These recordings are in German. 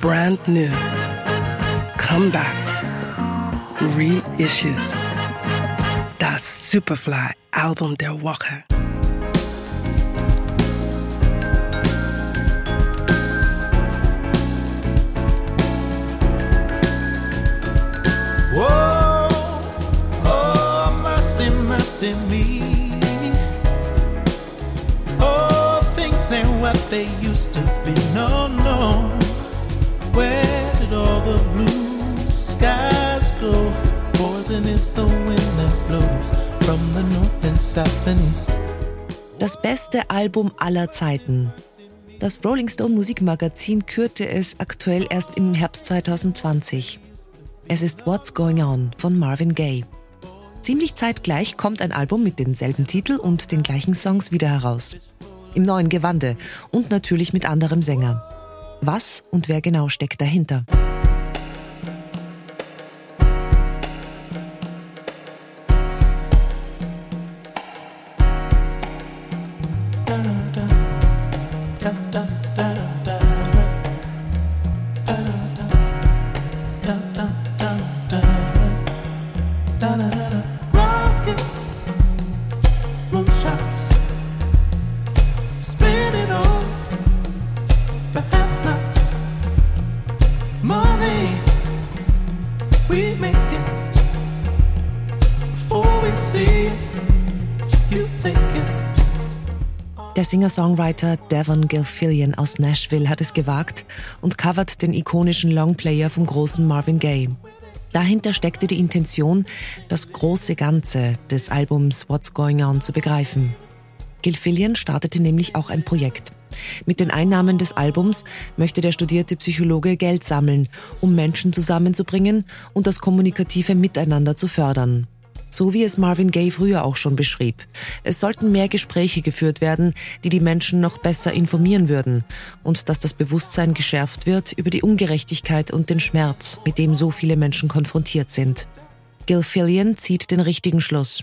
brand new, comebacks, reissues. Das Superfly Album der Woche. Whoa, oh, mercy, mercy me. Oh, things ain't what they used to be. No. Das beste Album aller Zeiten. Das Rolling Stone Musikmagazin kürte es aktuell erst im Herbst 2020. Es ist What's Going On von Marvin Gaye. Ziemlich zeitgleich kommt ein Album mit denselben Titel und den gleichen Songs wieder heraus. Im neuen Gewande und natürlich mit anderem Sänger. Was und wer genau steckt dahinter? Rockets, moonshots, spinning on the headlights. Money, we make it before we see it. You take it. Der Singer-Songwriter Devon Gilfillian aus Nashville hat es gewagt und covert den ikonischen Longplayer vom großen Marvin Gaye. Dahinter steckte die Intention, das große Ganze des Albums What's Going On zu begreifen. Gilfillian startete nämlich auch ein Projekt. Mit den Einnahmen des Albums möchte der studierte Psychologe Geld sammeln, um Menschen zusammenzubringen und das kommunikative Miteinander zu fördern. So wie es Marvin Gaye früher auch schon beschrieb. Es sollten mehr Gespräche geführt werden, die die Menschen noch besser informieren würden und dass das Bewusstsein geschärft wird über die Ungerechtigkeit und den Schmerz, mit dem so viele Menschen konfrontiert sind. Gilfillian zieht den richtigen Schluss.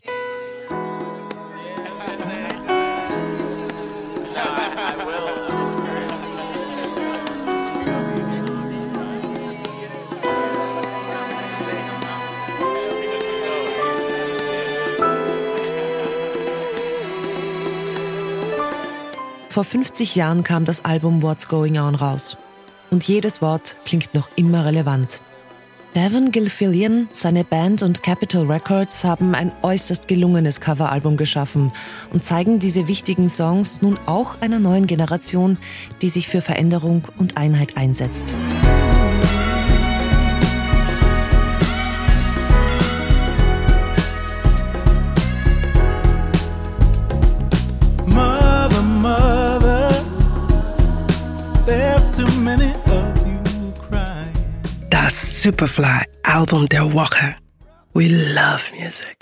Vor 50 Jahren kam das Album What's Going On raus. Und jedes Wort klingt noch immer relevant. Devon Gilfillian, seine Band und Capitol Records haben ein äußerst gelungenes Coveralbum geschaffen und zeigen diese wichtigen Songs nun auch einer neuen Generation, die sich für Veränderung und Einheit einsetzt. Superfly Album der Woche. We love music.